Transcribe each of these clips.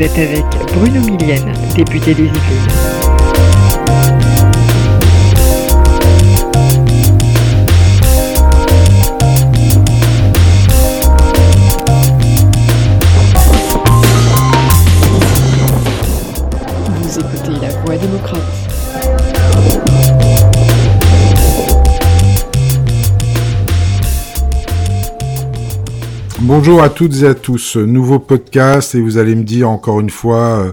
Vous êtes avec Bruno Millienne, député des Yvelines. Bonjour à toutes et à tous, nouveau podcast et vous allez me dire encore une fois euh,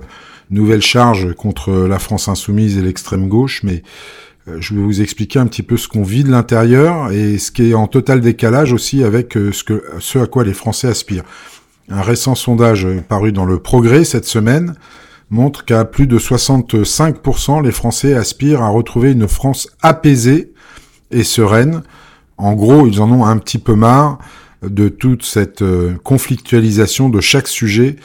nouvelle charge contre la France insoumise et l'extrême gauche, mais euh, je vais vous expliquer un petit peu ce qu'on vit de l'intérieur et ce qui est en total décalage aussi avec euh, ce, à quoi les Français aspirent. Un récent sondage paru dans le Progrès cette semaine montre qu'à plus de 65% les Français aspirent à retrouver une France apaisée et sereine. En gros, ils en ont un petit peu marre de toute cette euh, conflictualisation de chaque sujet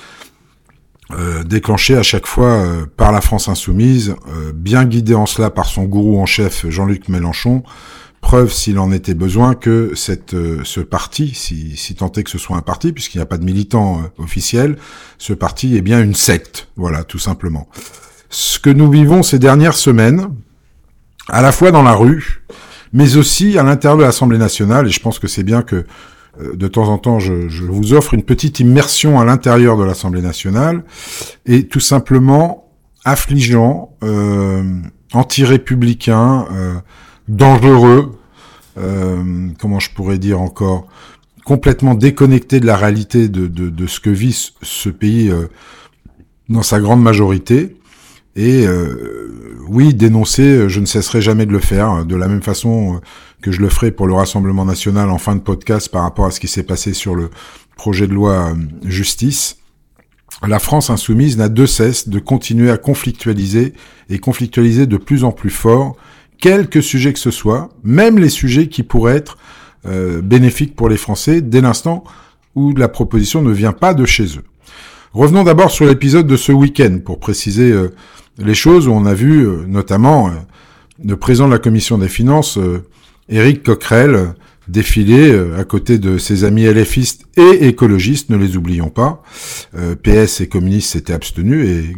euh, déclenché à chaque fois euh, par la France insoumise, bien guidée en cela par son gourou en chef Jean-Luc Mélenchon, preuve s'il en était besoin que cette, ce parti, si, si tant est que ce soit un parti, puisqu'il n'y a pas de militants officiels, ce parti est bien une secte, voilà, tout simplement. Ce que nous vivons ces dernières semaines, à la fois dans la rue, mais aussi à l'intérieur de l'Assemblée nationale, et je pense que c'est bien que euh, de temps en temps, je, vous offre une petite immersion à l'intérieur de l'Assemblée nationale, et tout simplement affligeant, euh, anti-républicain, euh, dangereux, euh, comment je pourrais dire encore, complètement déconnecté de la réalité de, ce que vit ce pays dans sa grande majorité. Et oui, dénoncer, je ne cesserai jamais de le faire, de la même façon que je le ferai pour le Rassemblement national en fin de podcast par rapport à ce qui s'est passé sur le projet de loi euh, justice. La France insoumise n'a de cesse de continuer à conflictualiser et conflictualiser de plus en plus fort quelques sujets que ce soit, même les sujets qui pourraient être euh, bénéfiques pour les Français dès l'instant où la proposition ne vient pas de chez eux. Revenons d'abord sur l'épisode de ce week-end pour préciser euh, les choses où on a vu notamment le président de la commission des finances Éric Coquerel défilé euh, à côté de ses amis LFistes et écologistes, ne les oublions pas. Euh, PS et communistes s'étaient abstenus et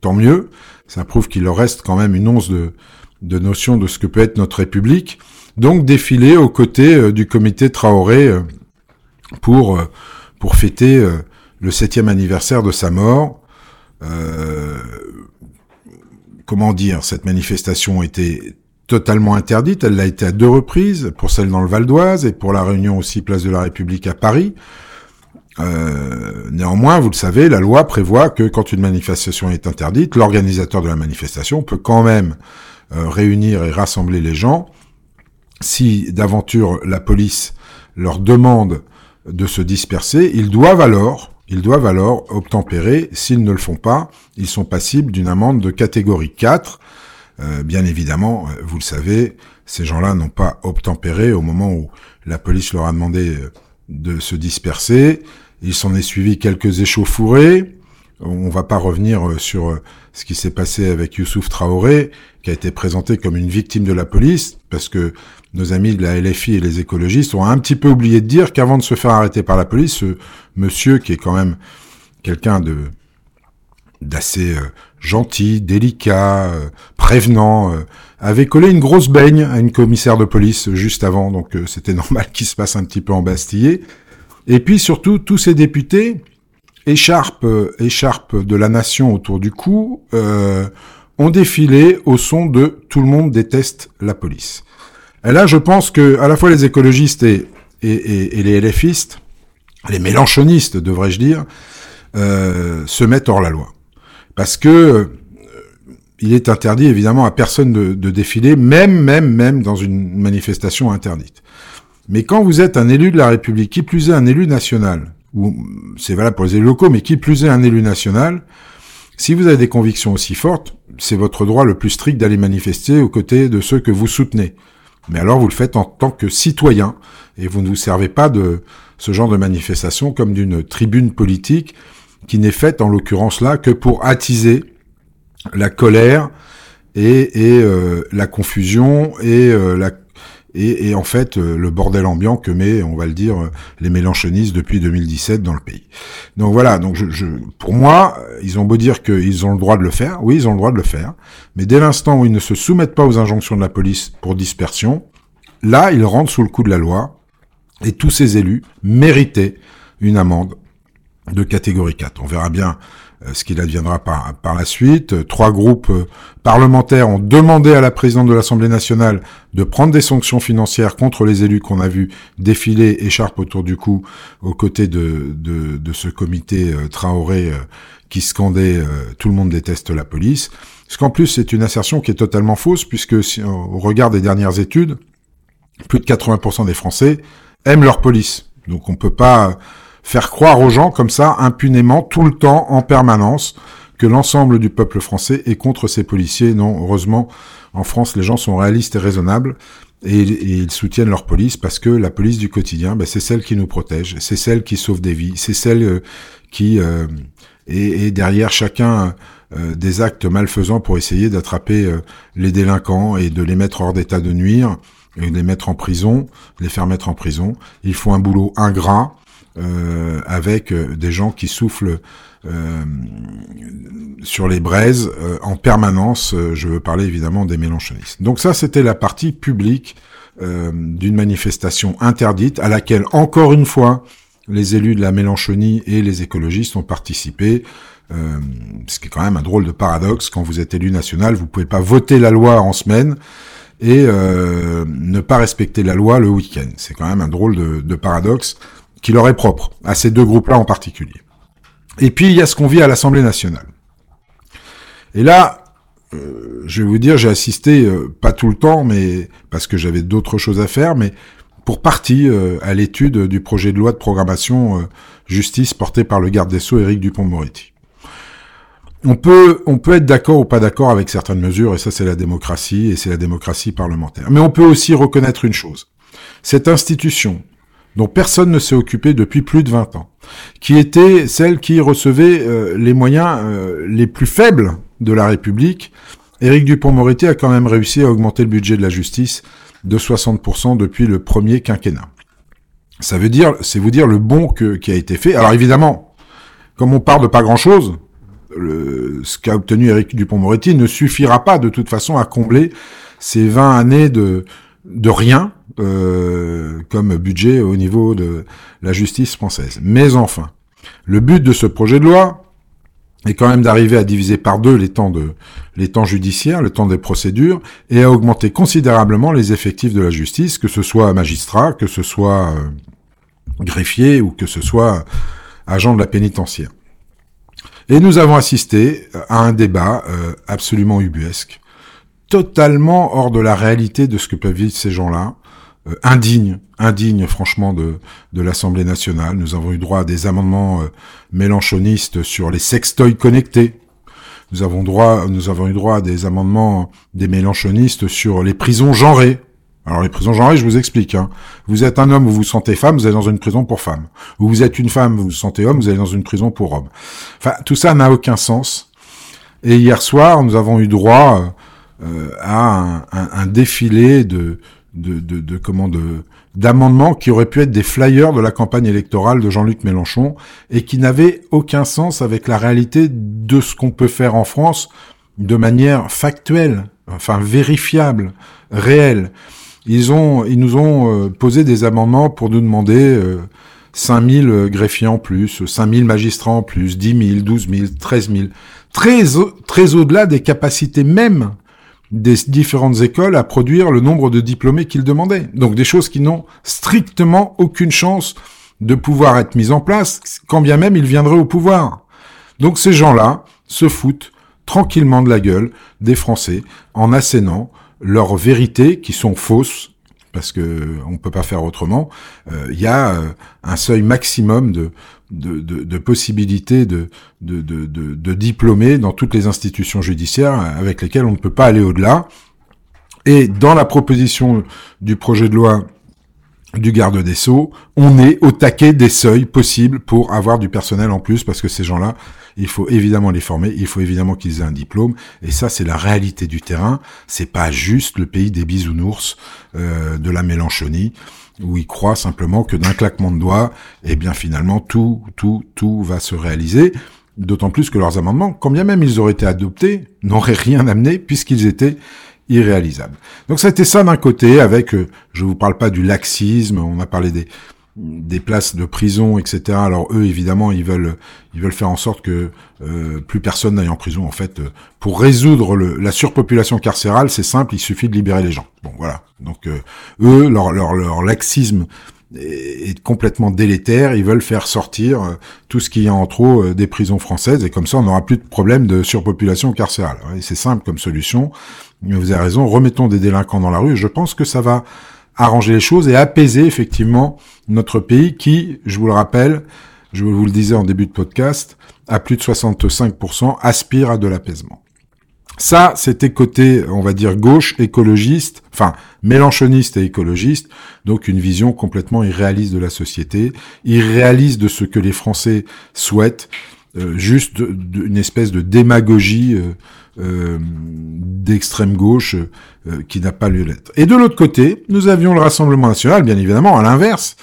tant mieux. Ça prouve qu'il leur reste quand même une once de, de notion de ce que peut être notre République. Donc défilé aux côtés euh, du comité Traoré pour fêter le septième anniversaire de sa mort. comment dire, cette manifestation était totalement interdite. Elle l'a été à deux reprises, pour celle dans le Val d'Oise et pour la réunion aussi Place de la République à Paris. Euh, néanmoins, vous le savez, la loi prévoit que quand une manifestation est interdite, l'organisateur de la manifestation peut quand même euh, réunir et rassembler les gens. Si d'aventure la police leur demande de se disperser, ils doivent alors, ils doivent alors obtempérer. S'ils ne le font pas, ils sont passibles d'une amende de catégorie 4 euh, bien évidemment, euh, vous le savez, ces gens-là n'ont pas obtempéré au moment où la police leur a demandé euh, de se disperser. Il s'en est suivi quelques échauffourées. On va pas revenir sur ce qui s'est passé avec Youssouf Traoré, qui a été présenté comme une victime de la police, parce que nos amis de la LFI et les écologistes ont un petit peu oublié de dire qu'avant de se faire arrêter par la police, ce monsieur qui est quand même quelqu'un de d'assez gentil, délicat, euh, prévenant, euh, avait collé une grosse baigne à une commissaire de police juste avant, donc c'était normal qu'il se passe un petit peu embastillé. Et puis surtout, tous ces députés, écharpe, écharpe de la nation autour du cou, ont défilé au son de Tout le monde déteste la police. Et là, je pense que à la fois les écologistes et les LFistes, les mélanchonistes, devrais-je dire, se mettent hors la loi parce que euh, il est interdit évidemment à personne de, défiler, même, même, même dans une manifestation interdite. Mais quand vous êtes un élu de la République, qui plus est un élu national, ou c'est valable pour les élus locaux, mais qui plus est un élu national, si vous avez des convictions aussi fortes, c'est votre droit le plus strict d'aller manifester aux côtés de ceux que vous soutenez. Mais alors vous le faites en tant que citoyen, et vous ne vous servez pas de ce genre de manifestation comme d'une tribune politique qui n'est faite en l'occurrence là que pour attiser la colère et, euh, la confusion et, euh, en fait le bordel ambiant que met, on va le dire, les Mélenchonistes depuis 2017 dans le pays. Donc voilà, donc pour moi, ils ont beau dire qu'ils ont le droit de le faire, oui, ils ont le droit de le faire, mais dès l'instant où ils ne se soumettent pas aux injonctions de la police pour dispersion, là, ils rentrent sous le coup de la loi, et tous ces élus méritaient une amende de catégorie 4. On verra bien euh, ce qu'il adviendra par, par la suite. Trois groupes euh, parlementaires ont demandé à la présidente de l'Assemblée nationale de prendre des sanctions financières contre les élus qu'on a vu défiler écharpe autour du cou aux côtés de, de, de ce comité euh, Traoré qui scandait tout le monde déteste la police. Parce qu'en plus, c'est une assertion qui est totalement fausse, puisque si, au regard des dernières études, plus de 80% des Français aiment leur police. Donc on peut pas faire croire aux gens comme ça, impunément, tout le temps, en permanence, que l'ensemble du peuple français est contre ces policiers. Non, heureusement, en France, les gens sont réalistes et raisonnables. Et, ils soutiennent leur police parce que la police du quotidien, ben, c'est celle qui nous protège, c'est celle qui sauve des vies, c'est celle euh, qui euh, est, derrière chacun euh, des actes malfaisants pour essayer d'attraper les délinquants et de les mettre hors d'état de nuire et de les mettre en prison, les faire mettre en prison. Ils font un boulot ingrat, euh, avec euh, des gens qui soufflent euh, sur les braises en permanence. je veux parler évidemment des mélanchonistes. Donc ça, c'était la partie publique d'une manifestation interdite à laquelle, encore une fois, les élus de la Mélenchonie et les écologistes ont participé. Euh, ce qui est quand même un drôle de paradoxe. Quand vous êtes élu national, vous pouvez pas voter la loi en semaine et euh, ne pas respecter la loi le week-end. C'est quand même un drôle de, de paradoxe qui leur est propre, à ces deux groupes-là en particulier. Et puis il y a ce qu'on vit à l'Assemblée nationale. Et là, euh, je vais vous dire, j'ai assisté, euh, pas tout le temps, mais parce que j'avais d'autres choses à faire, mais pour partie euh, à l'étude du projet de loi de programmation justice porté par le garde des Sceaux Éric Dupont-Moretti. On peut, on peut être d'accord ou pas d'accord avec certaines mesures, et ça c'est la démocratie, et c'est la démocratie parlementaire. Mais on peut aussi reconnaître une chose. Cette institution, dont personne ne s'est occupé depuis plus de 20 ans, qui était celle qui recevait euh, les moyens euh, les plus faibles de la République. Éric Dupont-Moretti a quand même réussi à augmenter le budget de la justice de 60% depuis le premier quinquennat. Ça veut dire, c'est vous dire le bon que, qui a été fait. Alors évidemment, comme on part de pas grand-chose, ce qu'a obtenu Éric Dupont-Moretti ne suffira pas de toute façon à combler ces 20 années de, de rien euh, comme budget au niveau de la justice française. Mais enfin, le but de ce projet de loi est quand même d'arriver à diviser par deux les temps de les temps judiciaires, le temps des procédures, et à augmenter considérablement les effectifs de la justice, que ce soit magistrat, que ce soit euh, greffier ou que ce soit agent de la pénitentiaire. Et nous avons assisté à un débat euh, absolument ubuesque totalement hors de la réalité de ce que peuvent vivre ces gens-là, euh, indigne, indigne franchement de, de l'Assemblée nationale. Nous avons eu droit à des amendements euh, mélanchonistes sur les sextoys connectés. Nous avons droit, nous avons eu droit à des amendements des mélanchonistes sur les prisons genrées. Alors les prisons genrées, je vous explique. Hein. Vous êtes un homme, vous vous sentez femme, vous allez dans une prison pour femme. Ou vous êtes une femme, vous vous sentez homme, vous allez dans une prison pour homme. Enfin, tout ça n'a aucun sens. Et hier soir, nous avons eu droit euh, à un, défilé de, de, de, de comment de d'amendements qui auraient pu être des flyers de la campagne électorale de Jean-Luc Mélenchon et qui n'avaient aucun sens avec la réalité de ce qu'on peut faire en France de manière factuelle, enfin vérifiable, réelle. Ils ont, ils nous ont euh, posé des amendements pour nous demander euh, 5000 greffiers en plus, 5000 magistrats en plus, 10 000, 12 000, 13 000, très, très au-delà des capacités mêmes des différentes écoles à produire le nombre de diplômés qu'ils demandaient. Donc des choses qui n'ont strictement aucune chance de pouvoir être mises en place, quand bien même ils viendraient au pouvoir. Donc ces gens-là se foutent tranquillement de la gueule des Français en assénant leurs vérités qui sont fausses, parce que on peut pas faire autrement. Euh, il y a euh, un seuil maximum de de, de, de possibilités de, de, de, de, diplômés dans toutes les institutions judiciaires avec lesquelles on ne peut pas aller au-delà. Et dans la proposition du projet de loi du garde des Sceaux, on est au taquet des seuils possibles pour avoir du personnel en plus, parce que ces gens-là, il faut évidemment les former, il faut évidemment qu'ils aient un diplôme, et ça c'est la réalité du terrain, c'est pas juste le pays des bisounours euh, de la Mélenchonie, où ils croient simplement que d'un claquement de doigts, eh bien finalement tout, tout, tout va se réaliser. D'autant plus que leurs amendements, quand bien même ils auraient été adoptés, n'auraient rien amené puisqu'ils étaient irréalisables. Donc c'était ça d'un côté avec, euh, je vous parle pas du laxisme, on a parlé des, des places de prison, etc. Alors eux, évidemment, ils veulent, ils veulent faire en sorte que euh, plus personne n'aille en prison. En fait, euh, pour résoudre le, la surpopulation carcérale, c'est simple, il suffit de libérer les gens. Bon, voilà. Donc eux, leur, leur, leur laxisme est complètement délétère. Ils veulent faire sortir euh, tout ce qu'il y a en trop euh, des prisons françaises et comme ça on n'aura plus de problème de surpopulation carcérale. C'est simple comme solution. Vous avez raison, remettons des délinquants dans la rue. je pense que ça va arranger les choses et apaiser effectivement notre pays qui, je vous le rappelle, je vous le disais en début de podcast, à plus de 65% aspire à de l'apaisement. Ça, c'était côté, on va dire, gauche, écologiste, enfin, mélanchoniste et écologiste, donc une vision complètement irréaliste de la société, irréaliste de ce que les Français souhaitent, euh, juste une espèce de démagogie euh, euh, d'extrême gauche qui n'a pas lieu d'être. Et de l'autre côté, nous avions le Rassemblement national, bien évidemment, à l'inverse,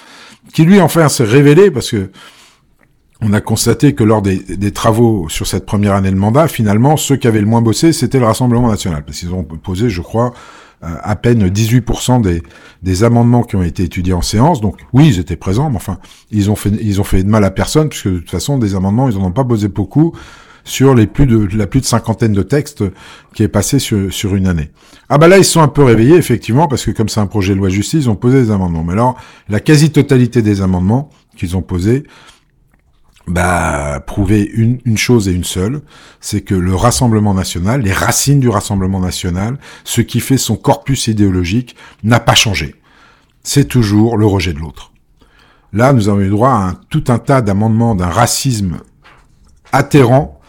qui lui enfin s'est révélé parce que on a constaté que lors des, travaux sur cette première année de mandat, finalement, ceux qui avaient le moins bossé, c'était le Rassemblement national, parce qu'ils ont posé, je crois, à peine 18% des, des amendements qui ont été étudiés en séance. Donc oui, ils étaient présents, mais enfin, ils ont fait, ils ont fait de mal à personne, puisque de toute façon, des amendements, ils n'en ont pas posé beaucoup sur les plus de la plus de cinquantaine de textes qui est passé sur, sur une année. Ah bah là ils sont un peu réveillés effectivement parce que comme c'est un projet de loi justice, ils ont posé des amendements. Mais alors la quasi-totalité des amendements qu'ils ont posés, bah, prouver une, chose et une seule, c'est que le Rassemblement national, les racines du Rassemblement national, ce qui fait son corpus idéologique, n'a pas changé. C'est toujours le rejet de l'autre. Là, nous avons eu droit à tout un tas d'amendements d'un racisme atterrant,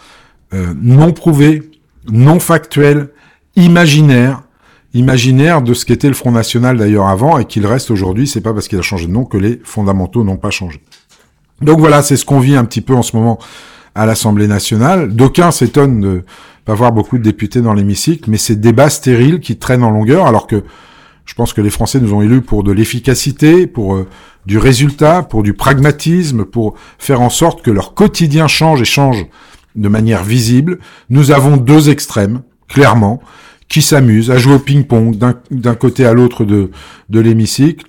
euh, non prouvé, non factuel, imaginaire, imaginaire de ce qu'était le Front National d'ailleurs avant et qu'il reste aujourd'hui, c'est pas parce qu'il a changé de nom que les fondamentaux n'ont pas changé. Donc voilà, c'est ce qu'on vit un petit peu en ce moment à l'Assemblée nationale. D'aucuns s'étonnent de pas voir beaucoup de députés dans l'hémicycle, mais c'est débats stériles qui traînent en longueur, alors que je pense que les Français nous ont élus pour de l'efficacité, pour euh, du résultat, pour du pragmatisme, pour faire en sorte que leur quotidien change et change de manière visible. Nous avons deux extrêmes, clairement, qui s'amusent à jouer au ping-pong d'un côté à l'autre de, l'hémicycle,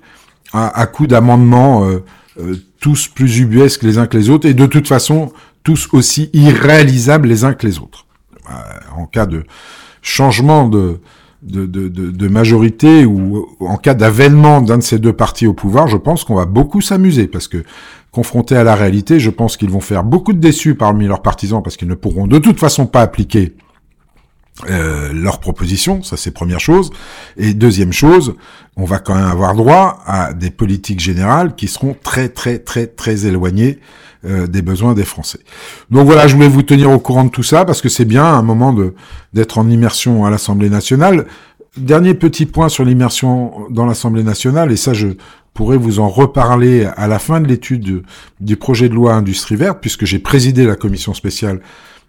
à, à coup d'amendements euh, euh, tous plus ubuesques les uns que les autres, et de toute façon, tous aussi irréalisables les uns que les autres. Euh, en cas de changement de, de, de, de majorité ou en cas d'avènement d'un de ces deux partis au pouvoir, je pense qu'on va beaucoup s'amuser, parce que confrontés à la réalité, je pense qu'ils vont faire beaucoup de déçus parmi leurs partisans, parce qu'ils ne pourront de toute façon pas appliquer euh, leurs propositions, ça c'est première chose. Et deuxième chose, on va quand même avoir droit à des politiques générales qui seront très très très très éloignées euh, des besoins des Français. Donc voilà, je voulais vous tenir au courant de tout ça parce que c'est bien un moment de d'être en immersion à l'Assemblée nationale. Dernier petit point sur l'immersion dans l'Assemblée nationale, et ça je pourrais vous en reparler à la fin de l'étude du projet de loi Industrie verte, puisque j'ai présidé la commission spéciale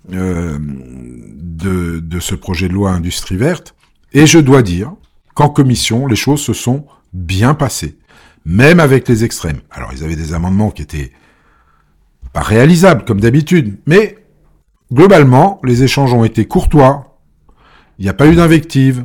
de, de ce projet de loi Industrie verte. Et je dois dire qu'en commission, les choses se sont bien passées, même avec les extrêmes. Alors, ils avaient des amendements qui étaient pas réalisables, comme d'habitude, mais globalement, les échanges ont été courtois, il n'y a pas eu d'invectives,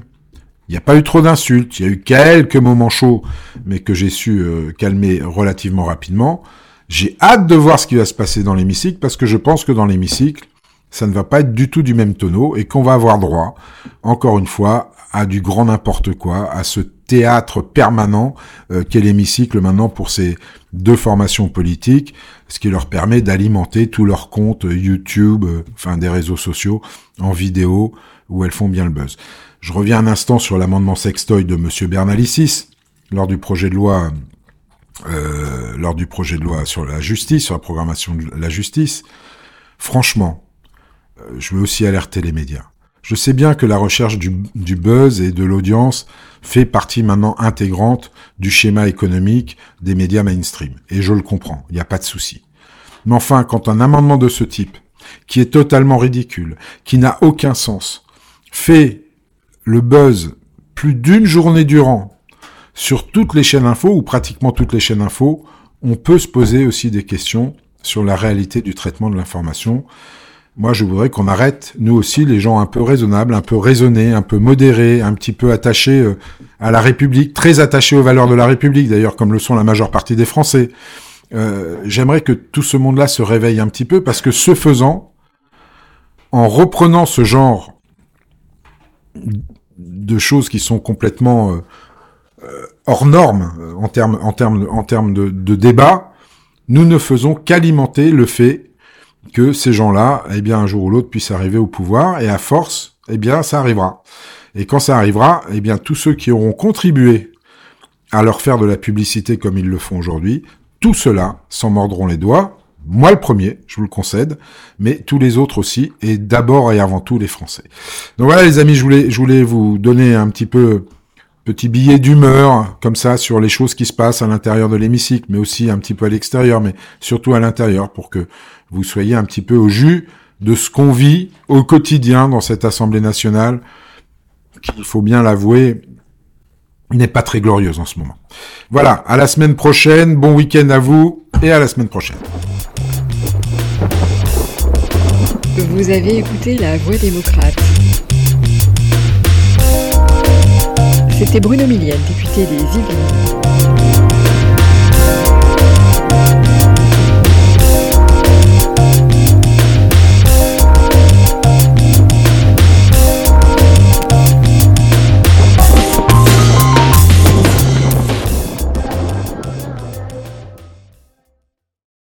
il n'y a pas eu trop d'insultes, il y a eu quelques moments chauds, mais que j'ai su euh, calmer relativement rapidement. J'ai hâte de voir ce qui va se passer dans l'hémicycle, parce que je pense que dans l'hémicycle, ça ne va pas être du tout du même tonneau et qu'on va avoir droit, encore une fois, à du grand n'importe quoi, à ce théâtre permanent euh, qu'est l'hémicycle maintenant pour ces deux formations politiques, ce qui leur permet d'alimenter tous leurs comptes YouTube, euh, enfin des réseaux sociaux, en vidéo, où elles font bien le buzz. Je reviens un instant sur l'amendement sextoy de Monsieur Bernalicis, lors du projet de loi euh, lors du projet de loi sur la justice, sur la programmation de la justice. Franchement, euh, je veux aussi alerter les médias. Je sais bien que la recherche du, buzz et de l'audience fait partie maintenant intégrante du schéma économique des médias mainstream. Et je le comprends, il n'y a pas de souci. Mais enfin, quand un amendement de ce type qui est totalement ridicule, qui n'a aucun sens, fait le buzz plus d'une journée durant sur toutes les chaînes info ou pratiquement toutes les chaînes info, on peut se poser aussi des questions sur la réalité du traitement de l'information. Moi, je voudrais qu'on arrête, nous aussi, les gens un peu raisonnables, un peu raisonnés, un peu modérés, un petit peu attachés euh, à la République, très attachés aux valeurs de la République, d'ailleurs, comme le sont la majeure partie des Français. Euh, j'aimerais que tout ce monde-là se réveille un petit peu, parce que ce faisant, en reprenant ce genre de choses qui sont complètement euh, hors normes en termes en termes en termes de débat, nous ne faisons qu'alimenter le fait que ces gens-là, eh bien, un jour ou l'autre, puissent arriver au pouvoir, et à force, eh bien, ça arrivera. Et quand ça arrivera, eh bien, tous ceux qui auront contribué à leur faire de la publicité comme ils le font aujourd'hui, tous ceux-là s'en mordront les doigts, moi le premier, je vous le concède, mais tous les autres aussi, et d'abord et avant tout les Français. Donc voilà les amis, je voulais, je voulais vous donner un petit peu petit billet d'humeur comme ça sur les choses qui se passent à l'intérieur de l'hémicycle, mais aussi un petit peu à l'extérieur, mais surtout à l'intérieur pour que vous soyez un petit peu au jus de ce qu'on vit au quotidien dans cette Assemblée nationale, qui, il faut bien l'avouer, n'est pas très glorieuse en ce moment. Voilà, à la semaine prochaine, bon week-end à vous et à la semaine prochaine. Vous avez écouté La Voix démocrate. C'était Bruno Millienne, député des Yvelines.